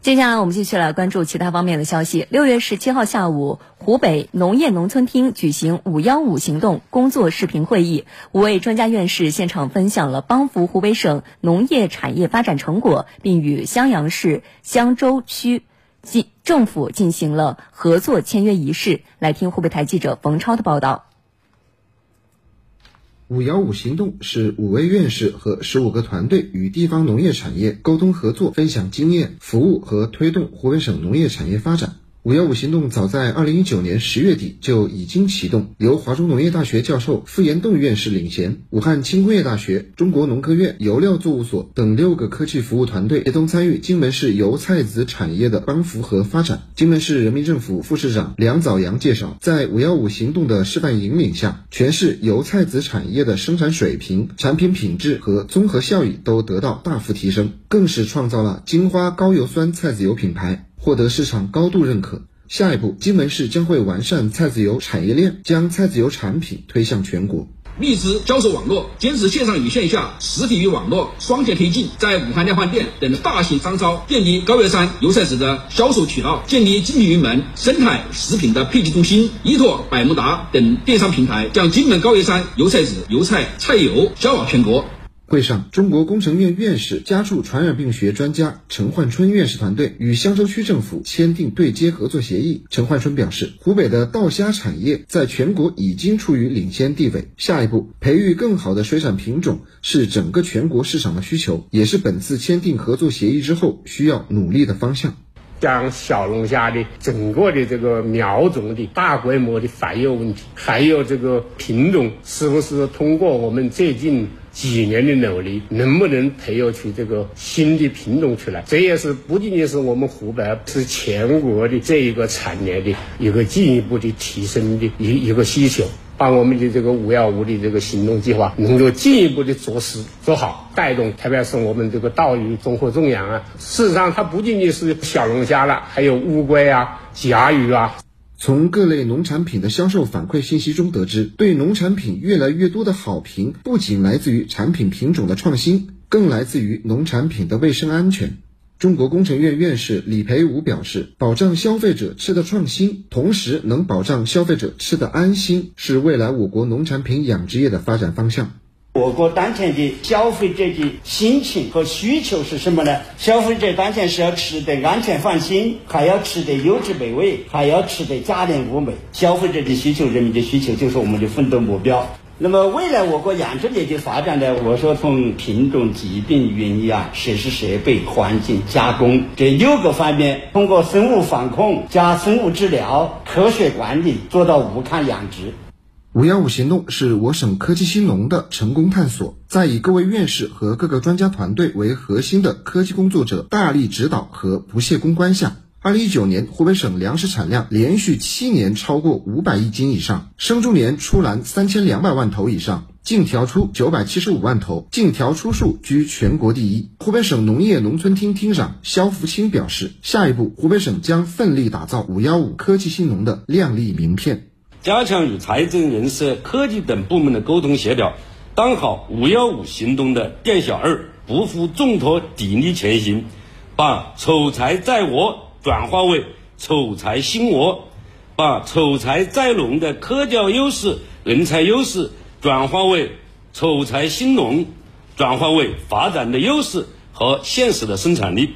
接下来我们继续来关注其他方面的消息。六月十七号下午，湖北农业农村厅举行“五幺五”行动工作视频会议，五位专家院士现场分享了帮扶湖北省农业产业发展成果，并与襄阳市襄州区进政府进行了合作签约仪式。来听湖北台记者冯超的报道。五幺五行动是五位院士和十五个团队与地方农业产业沟通合作、分享经验、服务和推动湖北省农业产业发展。五幺五行动早在二零一九年十月底就已经启动，由华中农业大学教授傅延栋院士领衔，武汉轻工业大学、中国农科院油料作物所等六个科技服务团队协同参与荆门市油菜籽产业的帮扶和发展。荆门市人民政府副市长梁早阳介绍，在五幺五行动的示范引领下，全市油菜籽产业的生产水平、产品品质和综合效益都得到大幅提升，更是创造了金花高油酸菜籽油品牌。获得市场高度认可。下一步，荆门市将会完善菜籽油产业链，将菜籽油产品推向全国。荔枝销售网络坚持线上与线下、实体与网络双线推进，在武汉量贩店等大型商超建立高原山油菜籽的销售渠道，建立精品云门生态食品的配给中心，依托百慕达等电商平台，将荆门高原山油菜籽、油菜菜油销往全国。会上，中国工程院院士、家畜传染病学专家陈焕春院士团队与襄州区政府签订对接合作协议。陈焕春表示，湖北的稻虾产业在全国已经处于领先地位，下一步培育更好的水产品种是整个全国市场的需求，也是本次签订合作协议之后需要努力的方向。将小龙虾的整个的这个苗种的大规模的繁育问题，还有这个品种是不是通过我们最近。几年的努力，能不能培育出这个新的品种出来？这也是不仅仅是我们湖北，是全国的这一个产业的一个进一步的提升的一一个需求，把我们的这个五幺五的这个行动计划能够进一步的做实做好，带动，特别是我们这个稻鱼综合种养啊。事实上，它不仅仅是小龙虾了，还有乌龟啊、甲鱼啊。从各类农产品的销售反馈信息中得知，对农产品越来越多的好评，不仅来自于产品品种的创新，更来自于农产品的卫生安全。中国工程院院士李培武表示，保障消费者吃的创新，同时能保障消费者吃的安心，是未来我国农产品养殖业的发展方向。我国当前的消费者的心情和需求是什么呢？消费者当前是要吃得安全放心，还要吃得优质美味，还要吃得价廉物美。消费者的需求，人民的需求，就是我们的奋斗目标。那么，未来我国养殖业的发展呢？我说从品种、疾病、原因啊、设施设备、环境、加工这六个方面，通过生物防控加生物治疗、科学管理，做到无抗养殖。五幺五行动是我省科技兴农的成功探索，在以各位院士和各个专家团队为核心的科技工作者大力指导和不懈攻关下，二零一九年湖北省粮食产量连续七年超过五百亿斤以上，生猪年出栏三千两百万头以上，净调出九百七十五万头，净调出数居全国第一。湖北省农业农村厅厅长肖福清表示，下一步湖北省将奋力打造五幺五科技兴农的亮丽名片。加强与财政、人社、科技等部门的沟通协调，当好“五幺五”行动的店小二，不负重托，砥砺前行，把丑才在我转化为丑才兴国，把丑才在农的科教优势、人才优势转化为丑才兴农，转化为发展的优势和现实的生产力。